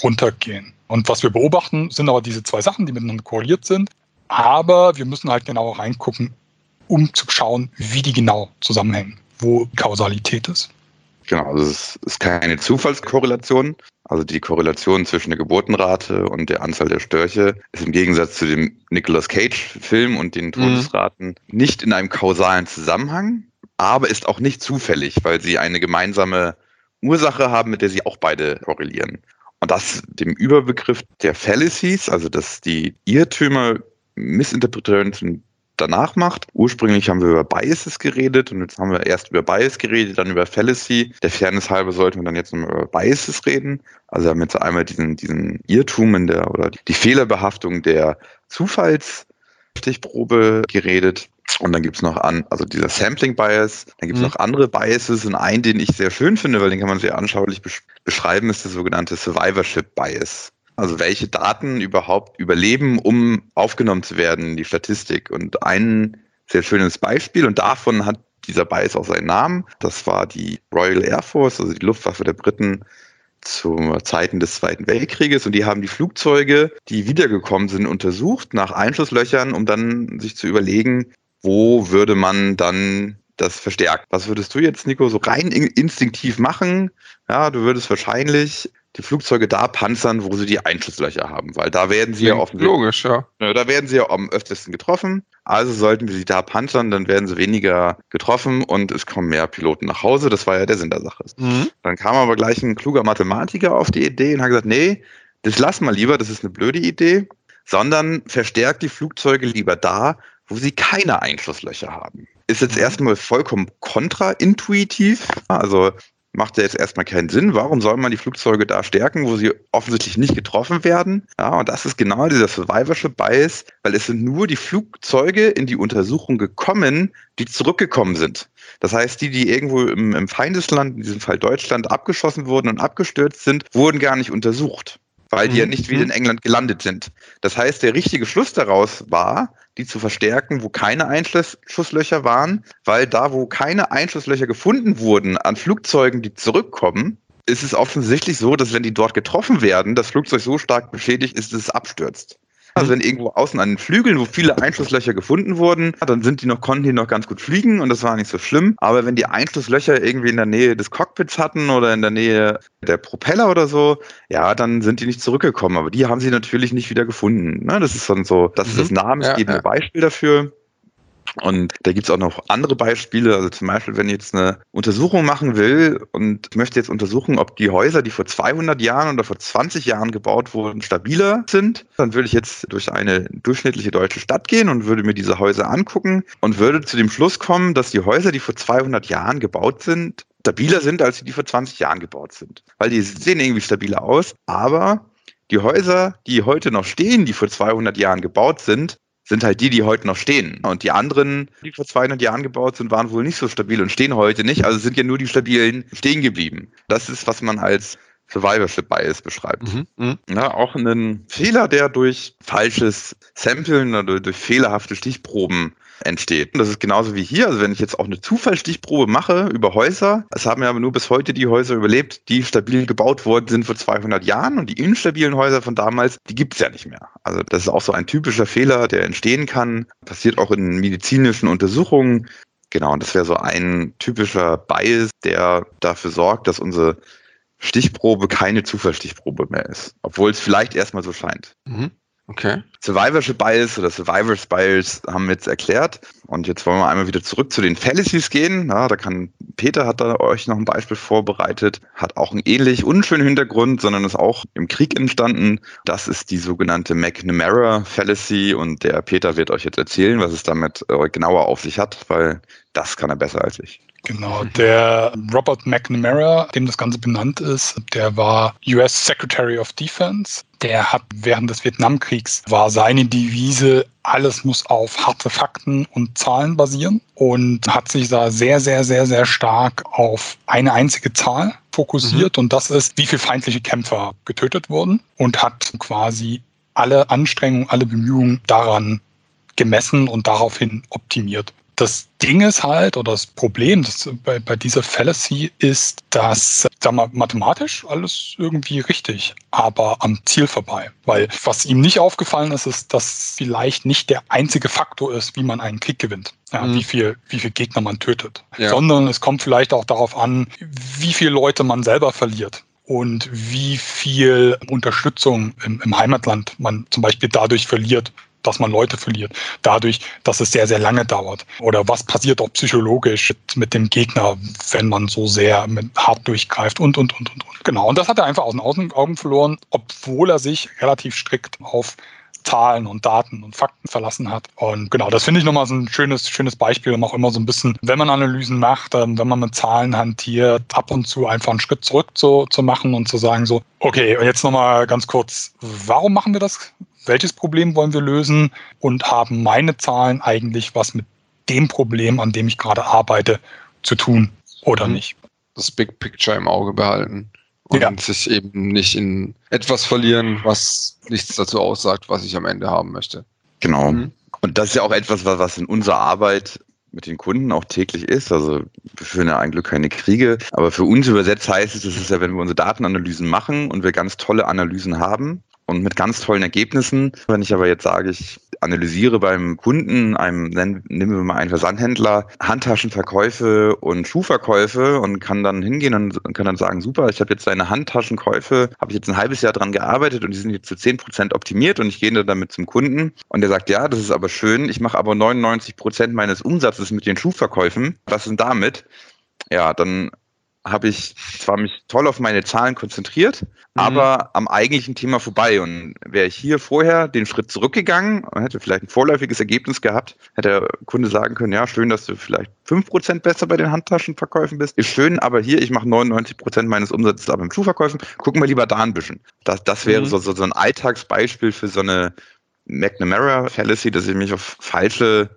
runtergehen. Und was wir beobachten, sind aber diese zwei Sachen, die miteinander korreliert sind. Aber wir müssen halt genauer reingucken, um zu schauen, wie die genau zusammenhängen, wo Kausalität ist. Genau, also es ist keine Zufallskorrelation. Also die Korrelation zwischen der Geburtenrate und der Anzahl der Störche ist im Gegensatz zu dem Nicolas Cage-Film und den mhm. Todesraten mhm. nicht in einem kausalen Zusammenhang, aber ist auch nicht zufällig, weil sie eine gemeinsame Ursache haben, mit der sie auch beide korrelieren. Und das dem Überbegriff der Fallacies, also dass die Irrtümer, Missinterpretationen danach macht. Ursprünglich haben wir über Biases geredet und jetzt haben wir erst über Bias geredet, dann über Fallacy. Der Fairness halber sollten wir dann jetzt noch über Biases reden. Also wir haben jetzt einmal diesen, diesen Irrtum in der oder die Fehlerbehaftung der Zufallsstichprobe geredet. Und dann gibt's noch an, also dieser Sampling Bias, dann gibt's mhm. noch andere Biases und einen, den ich sehr schön finde, weil den kann man sehr anschaulich beschreiben, ist der sogenannte Survivorship Bias. Also welche Daten überhaupt überleben, um aufgenommen zu werden in die Statistik. Und ein sehr schönes Beispiel, und davon hat dieser Bias auch seinen Namen, das war die Royal Air Force, also die Luftwaffe der Briten zu Zeiten des Zweiten Weltkrieges und die haben die Flugzeuge, die wiedergekommen sind, untersucht nach Einschusslöchern, um dann sich zu überlegen, wo würde man dann das verstärken. Was würdest du jetzt, Nico, so rein instinktiv machen? Ja, du würdest wahrscheinlich die Flugzeuge da panzern, wo sie die Einschusslöcher haben, weil da werden sie ja offensichtlich. Logisch, ja. Da werden sie ja am öftesten getroffen. Also sollten wir sie da panzern, dann werden sie weniger getroffen und es kommen mehr Piloten nach Hause. Das war ja der Sinn der Sache. Mhm. Dann kam aber gleich ein kluger Mathematiker auf die Idee und hat gesagt, nee, das lass mal lieber, das ist eine blöde Idee, sondern verstärkt die Flugzeuge lieber da, wo sie keine Einschusslöcher haben. Ist jetzt mhm. erstmal vollkommen kontraintuitiv. Also macht ja jetzt erstmal keinen Sinn. Warum soll man die Flugzeuge da stärken, wo sie offensichtlich nicht getroffen werden? Ja, und das ist genau dieser Survivorship Bias, weil es sind nur die Flugzeuge in die Untersuchung gekommen, die zurückgekommen sind. Das heißt, die, die irgendwo im, im Feindesland, in diesem Fall Deutschland, abgeschossen wurden und abgestürzt sind, wurden gar nicht untersucht weil die mhm. ja nicht wieder in mhm. England gelandet sind. Das heißt, der richtige Schluss daraus war, die zu verstärken, wo keine Einschusslöcher waren, weil da, wo keine Einschusslöcher gefunden wurden an Flugzeugen, die zurückkommen, ist es offensichtlich so, dass wenn die dort getroffen werden, das Flugzeug so stark beschädigt ist, dass es abstürzt. Also wenn irgendwo außen an den Flügeln, wo viele Einschusslöcher gefunden wurden, dann sind die noch, konnten die noch ganz gut fliegen und das war nicht so schlimm. Aber wenn die Einschusslöcher irgendwie in der Nähe des Cockpits hatten oder in der Nähe der Propeller oder so, ja, dann sind die nicht zurückgekommen. Aber die haben sie natürlich nicht wieder gefunden. Ne? Das ist dann so, das ist das mhm. namensgebende ja, ja. Beispiel dafür. Und da gibt's auch noch andere Beispiele. Also zum Beispiel, wenn ich jetzt eine Untersuchung machen will und möchte jetzt untersuchen, ob die Häuser, die vor 200 Jahren oder vor 20 Jahren gebaut wurden, stabiler sind, dann würde ich jetzt durch eine durchschnittliche deutsche Stadt gehen und würde mir diese Häuser angucken und würde zu dem Schluss kommen, dass die Häuser, die vor 200 Jahren gebaut sind, stabiler sind, als die, die vor 20 Jahren gebaut sind. Weil die sehen irgendwie stabiler aus, aber die Häuser, die heute noch stehen, die vor 200 Jahren gebaut sind, sind halt die, die heute noch stehen. Und die anderen, die vor 200 Jahren gebaut sind, waren wohl nicht so stabil und stehen heute nicht. Also sind ja nur die stabilen stehen geblieben. Das ist, was man als Survivorship Bias beschreibt. Mhm, mh. ja, auch ein Fehler, der durch falsches Samplen oder durch fehlerhafte Stichproben entsteht. Das ist genauso wie hier. Also wenn ich jetzt auch eine Zufallsstichprobe mache über Häuser, es haben ja aber nur bis heute die Häuser überlebt, die stabil gebaut worden sind vor 200 Jahren und die instabilen Häuser von damals, die gibt es ja nicht mehr. Also das ist auch so ein typischer Fehler, der entstehen kann. Passiert auch in medizinischen Untersuchungen. Genau, und das wäre so ein typischer Bias, der dafür sorgt, dass unsere Stichprobe keine Zufallsstichprobe mehr ist. Obwohl es vielleicht erstmal so scheint. Mhm. Okay. Survivorship Bias oder Survivors Bias haben wir jetzt erklärt. Und jetzt wollen wir einmal wieder zurück zu den Fallacies gehen. Ja, da kann Peter hat da euch noch ein Beispiel vorbereitet, hat auch einen ähnlich unschönen Hintergrund, sondern ist auch im Krieg entstanden. Das ist die sogenannte McNamara Fallacy und der Peter wird euch jetzt erzählen, was es damit äh, genauer auf sich hat, weil das kann er besser als ich. Genau, der Robert McNamara, dem das Ganze benannt ist, der war US Secretary of Defense. Der hat während des Vietnamkriegs war seine Devise, alles muss auf harte Fakten und Zahlen basieren und hat sich da sehr, sehr, sehr, sehr stark auf eine einzige Zahl fokussiert mhm. und das ist, wie viele feindliche Kämpfer getötet wurden und hat quasi alle Anstrengungen, alle Bemühungen daran gemessen und daraufhin optimiert. Das Ding ist halt, oder das Problem das bei, bei dieser Fallacy ist, dass, sag mal, mathematisch alles irgendwie richtig, aber am Ziel vorbei. Weil was ihm nicht aufgefallen ist, ist, dass vielleicht nicht der einzige Faktor ist, wie man einen Krieg gewinnt. Ja, mhm. wie, viel, wie viel Gegner man tötet. Ja. Sondern es kommt vielleicht auch darauf an, wie viele Leute man selber verliert und wie viel Unterstützung im, im Heimatland man zum Beispiel dadurch verliert, dass man Leute verliert, dadurch, dass es sehr, sehr lange dauert. Oder was passiert auch psychologisch mit dem Gegner, wenn man so sehr hart durchgreift und, und, und, und, und. Genau. Und das hat er einfach aus den Augen verloren, obwohl er sich relativ strikt auf Zahlen und Daten und Fakten verlassen hat. Und genau, das finde ich nochmal so ein schönes, schönes Beispiel, um auch immer so ein bisschen, wenn man Analysen macht, ähm, wenn man mit Zahlen hantiert, ab und zu einfach einen Schritt zurück zu, zu machen und zu sagen so, okay, jetzt nochmal ganz kurz, warum machen wir das? Welches Problem wollen wir lösen und haben meine Zahlen eigentlich was mit dem Problem, an dem ich gerade arbeite, zu tun oder mhm. nicht. Das Big Picture im Auge behalten und ja. sich eben nicht in etwas verlieren, was nichts dazu aussagt, was ich am Ende haben möchte. Genau. Mhm. Und das ist ja auch etwas, was in unserer Arbeit mit den Kunden auch täglich ist. Also wir führen ja eigentlich keine Kriege, aber für uns übersetzt heißt es, das ist ja, wenn wir unsere Datenanalysen machen und wir ganz tolle Analysen haben, und mit ganz tollen Ergebnissen. Wenn ich aber jetzt sage, ich analysiere beim Kunden, einem, nennen wir mal einen Versandhändler, Handtaschenverkäufe und Schuhverkäufe und kann dann hingehen und kann dann sagen, super, ich habe jetzt deine Handtaschenkäufe, habe ich jetzt ein halbes Jahr dran gearbeitet und die sind jetzt zu 10% optimiert und ich gehe dann damit zum Kunden und der sagt, ja, das ist aber schön, ich mache aber 99% meines Umsatzes mit den Schuhverkäufen. Was ist denn damit? Ja, dann habe ich zwar mich toll auf meine Zahlen konzentriert, mhm. aber am eigentlichen Thema vorbei. Und wäre ich hier vorher den Schritt zurückgegangen und hätte vielleicht ein vorläufiges Ergebnis gehabt, hätte der Kunde sagen können, ja, schön, dass du vielleicht 5% besser bei den Handtaschenverkäufen bist. Ist schön, aber hier, ich mache 99% meines Umsatzes aber im Schuhverkäufen. Gucken wir lieber da ein bisschen. Das, das wäre mhm. so, so, so ein Alltagsbeispiel für so eine McNamara Fallacy, dass ich mich auf falsche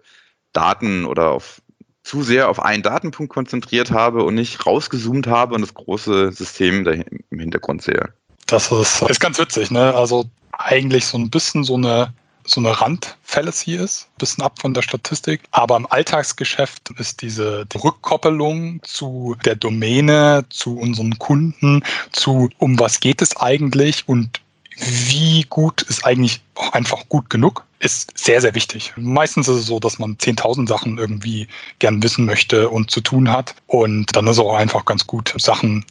Daten oder auf zu sehr auf einen Datenpunkt konzentriert habe und nicht rausgezoomt habe und das große System im Hintergrund sehe. Das ist, ist ganz witzig, ne? Also eigentlich so ein bisschen so eine so eine Randfallacy ist, ein bisschen ab von der Statistik. Aber im Alltagsgeschäft ist diese die Rückkoppelung zu der Domäne, zu unseren Kunden, zu um was geht es eigentlich und wie gut ist eigentlich auch einfach gut genug, ist sehr, sehr wichtig. Meistens ist es so, dass man 10.000 Sachen irgendwie gern wissen möchte und zu tun hat. Und dann ist es auch einfach ganz gut, Sachen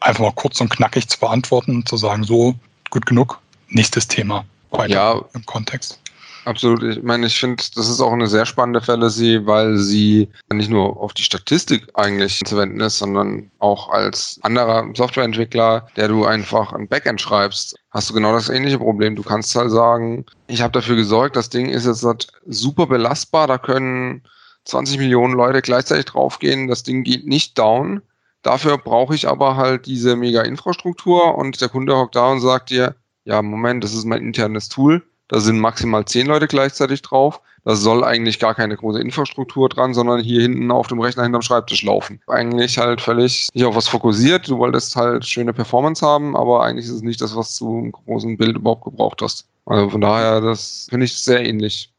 einfach mal kurz und knackig zu beantworten, zu sagen, so gut genug, nächstes Thema weiter ja, im Kontext. Absolut. Ich meine, ich finde, das ist auch eine sehr spannende Fallacy, weil sie nicht nur auf die Statistik eigentlich zu wenden ist, sondern auch als anderer Softwareentwickler, der du einfach ein Backend schreibst, hast du genau das ähnliche Problem. Du kannst halt sagen, ich habe dafür gesorgt, das Ding ist jetzt halt super belastbar, da können 20 Millionen Leute gleichzeitig draufgehen, das Ding geht nicht down. Dafür brauche ich aber halt diese mega Infrastruktur und der Kunde hockt da und sagt dir, ja, Moment, das ist mein internes Tool da sind maximal zehn Leute gleichzeitig drauf. Da soll eigentlich gar keine große Infrastruktur dran, sondern hier hinten auf dem Rechner hinterm Schreibtisch laufen. Eigentlich halt völlig nicht auf was fokussiert. Du wolltest halt schöne Performance haben, aber eigentlich ist es nicht das, was du im großen Bild überhaupt gebraucht hast. Also von daher, das finde ich sehr ähnlich.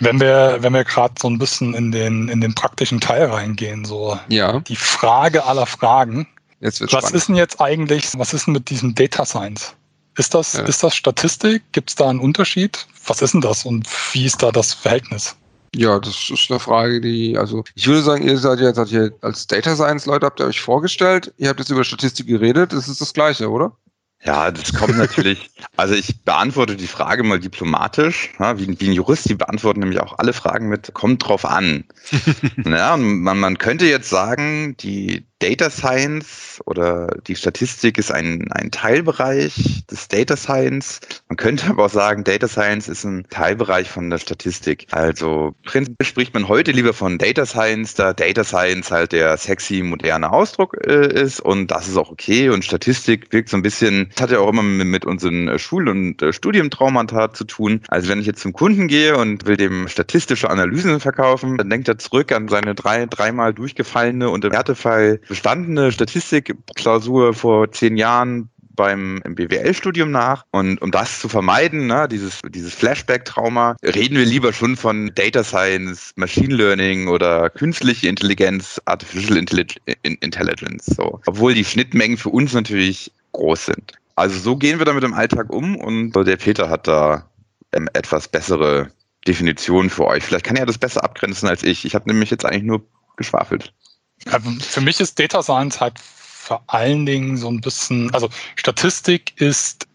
Wenn wir, wenn wir gerade so ein bisschen in den, in den praktischen Teil reingehen, so ja. die Frage aller Fragen. Jetzt was spannend. ist denn jetzt eigentlich, was ist denn mit diesem Data Science? Ist das, ja. ist das Statistik? Gibt es da einen Unterschied? Was ist denn das und wie ist da das Verhältnis? Ja, das ist eine Frage, die, also ich würde sagen, ihr seid jetzt seid ihr als Data Science Leute, habt ihr euch vorgestellt, ihr habt jetzt über Statistik geredet, das ist das Gleiche, oder? Ja, das kommt natürlich. [laughs] Also ich beantworte die Frage mal diplomatisch, ja, wie, wie, ein Jurist, die beantworten nämlich auch alle Fragen mit kommt drauf an. [laughs] ja, man, man könnte jetzt sagen, die Data Science oder die Statistik ist ein, ein Teilbereich des Data Science. Man könnte [laughs] aber auch sagen, Data Science ist ein Teilbereich von der Statistik. Also prinzipiell spricht man heute lieber von Data Science, da Data Science halt der sexy, moderne Ausdruck äh, ist und das ist auch okay. Und Statistik wirkt so ein bisschen, das hat ja auch immer mit, mit unseren Schul- und äh, Studientraumata zu tun. Also wenn ich jetzt zum Kunden gehe und will dem statistische Analysen verkaufen, dann denkt er zurück an seine drei, dreimal durchgefallene und im Wertefall bestandene Statistikklausur vor zehn Jahren beim BWL-Studium nach. Und um das zu vermeiden, ne, dieses, dieses Flashback-Trauma, reden wir lieber schon von Data Science, Machine Learning oder künstliche Intelligenz, Artificial Intelligence. So. Obwohl die Schnittmengen für uns natürlich groß sind. Also so gehen wir damit im Alltag um und der Peter hat da ähm, etwas bessere Definitionen für euch. Vielleicht kann er das besser abgrenzen als ich. Ich habe nämlich jetzt eigentlich nur geschwafelt. Für mich ist Data Science halt vor allen Dingen so ein bisschen, also Statistik ist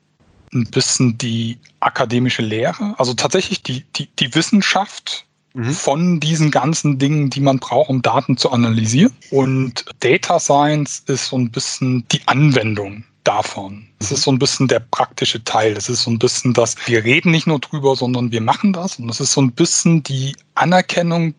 ein bisschen die akademische Lehre, also tatsächlich die, die, die Wissenschaft mhm. von diesen ganzen Dingen, die man braucht, um Daten zu analysieren. Und Data Science ist so ein bisschen die Anwendung davon. Es ist so ein bisschen der praktische Teil. Es ist so ein bisschen das, wir reden nicht nur drüber, sondern wir machen das. Und es ist so ein bisschen die Anerkennung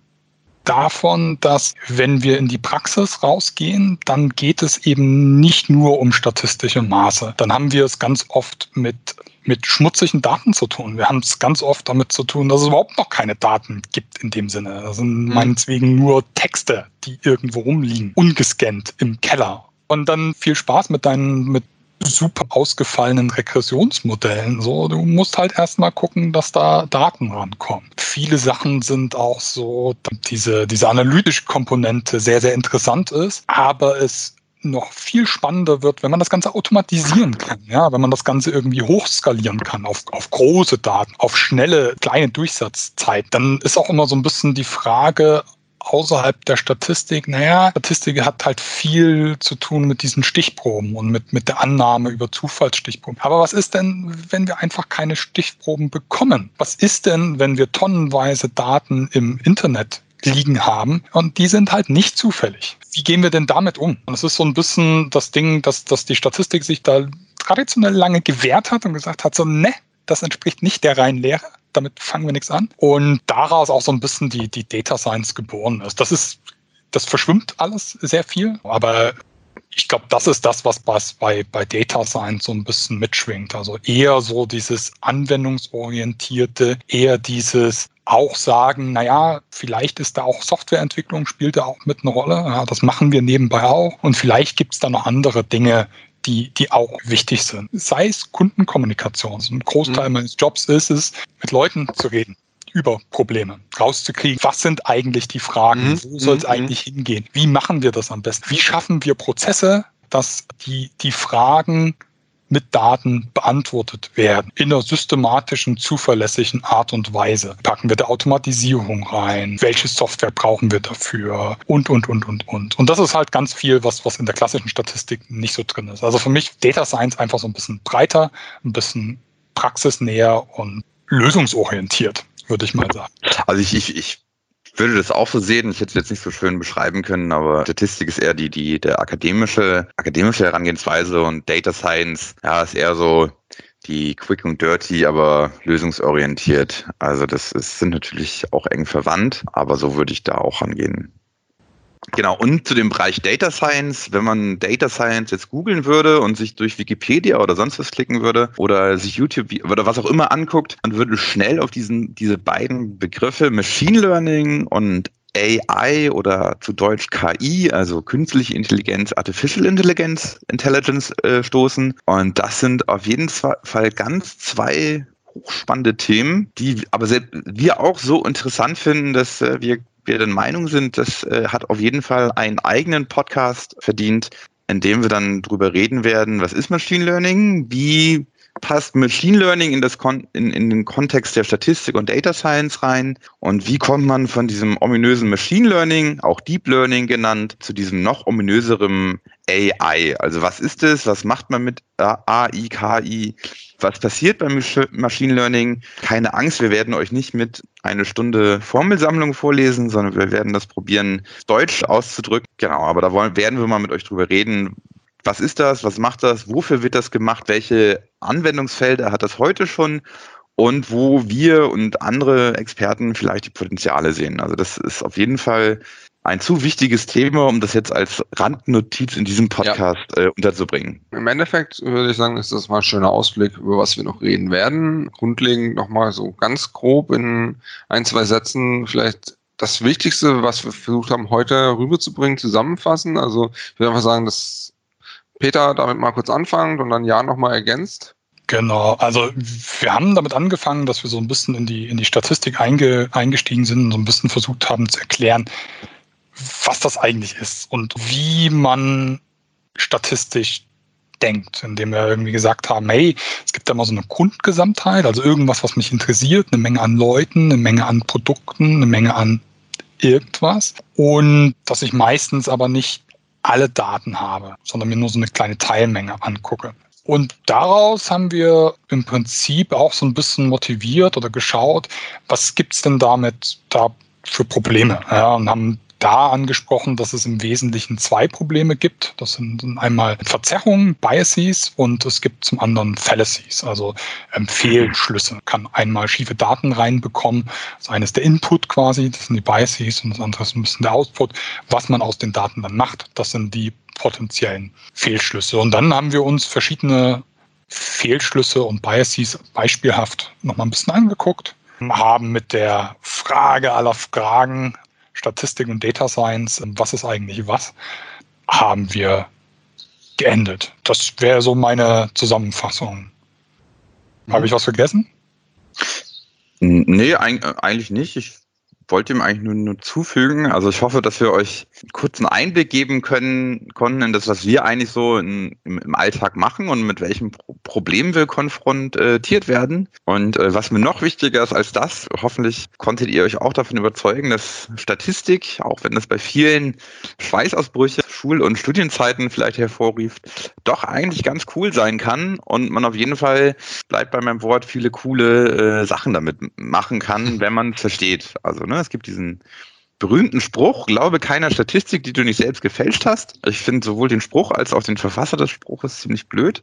davon, dass wenn wir in die Praxis rausgehen, dann geht es eben nicht nur um statistische Maße. Dann haben wir es ganz oft mit mit schmutzigen Daten zu tun. Wir haben es ganz oft damit zu tun, dass es überhaupt noch keine Daten gibt in dem Sinne. Das sind mhm. meinetwegen nur Texte, die irgendwo rumliegen, ungescannt im Keller. Und dann viel Spaß mit deinen, mit super ausgefallenen Regressionsmodellen. So, du musst halt erstmal gucken, dass da Daten rankommen. Viele Sachen sind auch so, diese, diese analytische Komponente sehr, sehr interessant ist, aber es noch viel spannender wird, wenn man das Ganze automatisieren kann, ja, wenn man das Ganze irgendwie hochskalieren kann auf, auf große Daten, auf schnelle, kleine Durchsatzzeit, dann ist auch immer so ein bisschen die Frage, außerhalb der Statistik, naja, Statistik hat halt viel zu tun mit diesen Stichproben und mit, mit der Annahme über Zufallsstichproben. Aber was ist denn, wenn wir einfach keine Stichproben bekommen? Was ist denn, wenn wir tonnenweise Daten im Internet liegen haben und die sind halt nicht zufällig. Wie gehen wir denn damit um? Und es ist so ein bisschen das Ding, dass, dass die Statistik sich da traditionell lange gewehrt hat und gesagt hat, so, ne, das entspricht nicht der reinen Lehre damit fangen wir nichts an. Und daraus auch so ein bisschen die, die Data Science geboren ist. Das ist, das verschwimmt alles sehr viel, aber ich glaube, das ist das, was bei, bei Data Science so ein bisschen mitschwingt. Also eher so dieses anwendungsorientierte, eher dieses auch sagen, naja, vielleicht ist da auch Softwareentwicklung, spielt da auch mit eine Rolle. Ja, das machen wir nebenbei auch. Und vielleicht gibt es da noch andere Dinge, die, die auch wichtig sind. Sei es Kundenkommunikation. ein Großteil mhm. meines Jobs ist es, mit Leuten zu reden über Probleme, rauszukriegen, was sind eigentlich die Fragen, mhm. wo soll es mhm. eigentlich hingehen, wie machen wir das am besten, wie schaffen wir Prozesse, dass die, die Fragen mit Daten beantwortet werden. In einer systematischen, zuverlässigen Art und Weise. Packen wir da Automatisierung rein? Welche Software brauchen wir dafür? Und, und, und, und, und. Und das ist halt ganz viel, was, was in der klassischen Statistik nicht so drin ist. Also für mich Data Science einfach so ein bisschen breiter, ein bisschen praxisnäher und lösungsorientiert, würde ich mal sagen. Also ich, ich, ich würde das auch so sehen. Ich hätte es jetzt nicht so schön beschreiben können, aber Statistik ist eher die, die, der akademische, akademische Herangehensweise und Data Science, ja, ist eher so die quick und dirty, aber lösungsorientiert. Also das ist, sind natürlich auch eng verwandt, aber so würde ich da auch angehen. Genau, und zu dem Bereich Data Science, wenn man Data Science jetzt googeln würde und sich durch Wikipedia oder sonst was klicken würde oder sich YouTube oder was auch immer anguckt, dann würde schnell auf diesen, diese beiden Begriffe Machine Learning und AI oder zu Deutsch KI, also künstliche Intelligenz, Artificial Intelligence, Intelligence äh, stoßen. Und das sind auf jeden Fall ganz zwei hochspannende Themen, die aber wir auch so interessant finden, dass äh, wir, wir der Meinung sind, das äh, hat auf jeden Fall einen eigenen Podcast verdient, in dem wir dann drüber reden werden, was ist Machine Learning, wie passt Machine Learning in, das Kon in, in den Kontext der Statistik und Data Science rein? Und wie kommt man von diesem ominösen Machine Learning, auch Deep Learning genannt, zu diesem noch ominöseren AI? Also was ist es? Was macht man mit AI, KI? Was passiert beim Machine Learning? Keine Angst, wir werden euch nicht mit eine Stunde Formelsammlung vorlesen, sondern wir werden das probieren, Deutsch auszudrücken. Genau, aber da wollen, werden wir mal mit euch drüber reden, was ist das, was macht das, wofür wird das gemacht, welche Anwendungsfelder hat das heute schon und wo wir und andere Experten vielleicht die Potenziale sehen. Also das ist auf jeden Fall ein zu wichtiges Thema, um das jetzt als Randnotiz in diesem Podcast ja. äh, unterzubringen. Im Endeffekt würde ich sagen, ist das mal ein schöner Ausblick, über was wir noch reden werden. Grundlegend nochmal so ganz grob in ein, zwei Sätzen vielleicht das Wichtigste, was wir versucht haben, heute rüberzubringen, zusammenfassen. Also ich würde einfach sagen, dass Peter damit mal kurz anfangen und dann Jan nochmal ergänzt. Genau, also wir haben damit angefangen, dass wir so ein bisschen in die, in die Statistik einge, eingestiegen sind und so ein bisschen versucht haben zu erklären, was das eigentlich ist und wie man statistisch denkt, indem wir irgendwie gesagt haben, hey, es gibt da mal so eine Grundgesamtheit, also irgendwas, was mich interessiert, eine Menge an Leuten, eine Menge an Produkten, eine Menge an irgendwas und dass ich meistens aber nicht alle Daten habe, sondern mir nur so eine kleine Teilmenge angucke. Und daraus haben wir im Prinzip auch so ein bisschen motiviert oder geschaut, was gibt's denn damit da für Probleme? Ja, und haben da angesprochen, dass es im Wesentlichen zwei Probleme gibt. Das sind einmal Verzerrungen, Biases und es gibt zum anderen Fallacies, also ähm, Fehlschlüsse. Kann einmal schiefe Daten reinbekommen. Das eine ist der Input quasi, das sind die Biases und das andere ist ein bisschen der Output. Was man aus den Daten dann macht, das sind die potenziellen Fehlschlüsse. Und dann haben wir uns verschiedene Fehlschlüsse und Biases beispielhaft nochmal ein bisschen angeguckt haben mit der Frage aller Fragen Statistik und Data Science, was ist eigentlich was, haben wir geendet. Das wäre so meine Zusammenfassung. Habe ich was vergessen? Nee, eigentlich nicht. Ich wollte ihm eigentlich nur, nur zufügen. Also ich hoffe, dass wir euch kurzen Einblick geben können, konnten in das, was wir eigentlich so in, im, im, Alltag machen und mit welchen Pro Problemen wir konfrontiert werden. Und äh, was mir noch wichtiger ist als das, hoffentlich konntet ihr euch auch davon überzeugen, dass Statistik, auch wenn das bei vielen Schweißausbrüche, Schul- und Studienzeiten vielleicht hervorrief, doch eigentlich ganz cool sein kann und man auf jeden Fall, bleibt bei meinem Wort, viele coole äh, Sachen damit machen kann, wenn man es versteht. Also Ne? Es gibt diesen berühmten Spruch, glaube keiner Statistik, die du nicht selbst gefälscht hast. Ich finde sowohl den Spruch als auch den Verfasser des Spruches ziemlich blöd,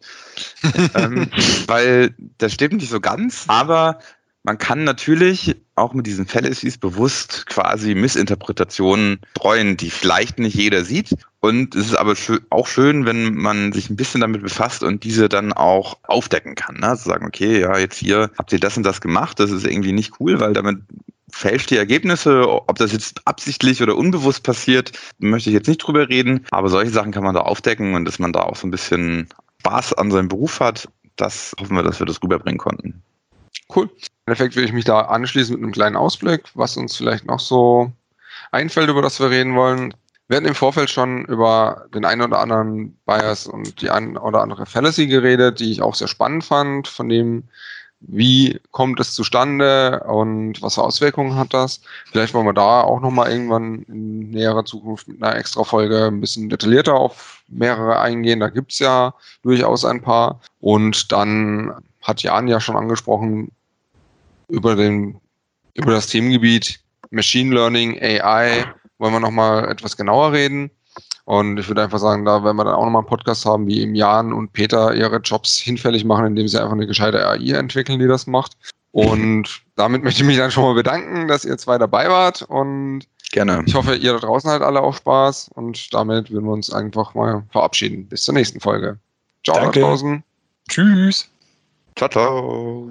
[laughs] ähm, weil das stimmt nicht so ganz, aber man kann natürlich auch mit diesen Fallacies bewusst quasi Missinterpretationen streuen, die vielleicht nicht jeder sieht. Und es ist aber auch schön, wenn man sich ein bisschen damit befasst und diese dann auch aufdecken kann. Ne? Zu sagen, okay, ja, jetzt hier habt ihr das und das gemacht, das ist irgendwie nicht cool, weil damit fälscht die Ergebnisse. Ob das jetzt absichtlich oder unbewusst passiert, möchte ich jetzt nicht drüber reden. Aber solche Sachen kann man da aufdecken und dass man da auch so ein bisschen Spaß an seinem Beruf hat, das hoffen wir, dass wir das rüberbringen konnten. Cool. Im Endeffekt würde ich mich da anschließen mit einem kleinen Ausblick, was uns vielleicht noch so einfällt, über das wir reden wollen. Wir hatten im Vorfeld schon über den einen oder anderen Bias und die ein oder andere Fallacy geredet, die ich auch sehr spannend fand, von dem wie kommt es zustande und was für Auswirkungen hat das? Vielleicht wollen wir da auch nochmal irgendwann in näherer Zukunft mit einer extra Folge ein bisschen detaillierter auf mehrere eingehen. Da gibt's ja durchaus ein paar. Und dann hat Jan ja schon angesprochen über, den, über das Themengebiet Machine Learning, AI, wollen wir nochmal etwas genauer reden. Und ich würde einfach sagen, da werden wir dann auch nochmal einen Podcast haben, wie im Jan und Peter ihre Jobs hinfällig machen, indem sie einfach eine gescheite AI entwickeln, die das macht. Und [laughs] damit möchte ich mich dann schon mal bedanken, dass ihr zwei dabei wart. Und gerne. Ich hoffe, ihr da draußen halt alle auch Spaß. Und damit würden wir uns einfach mal verabschieden. Bis zur nächsten Folge. Ciao Danke. da draußen. Tschüss. Ciao, ciao.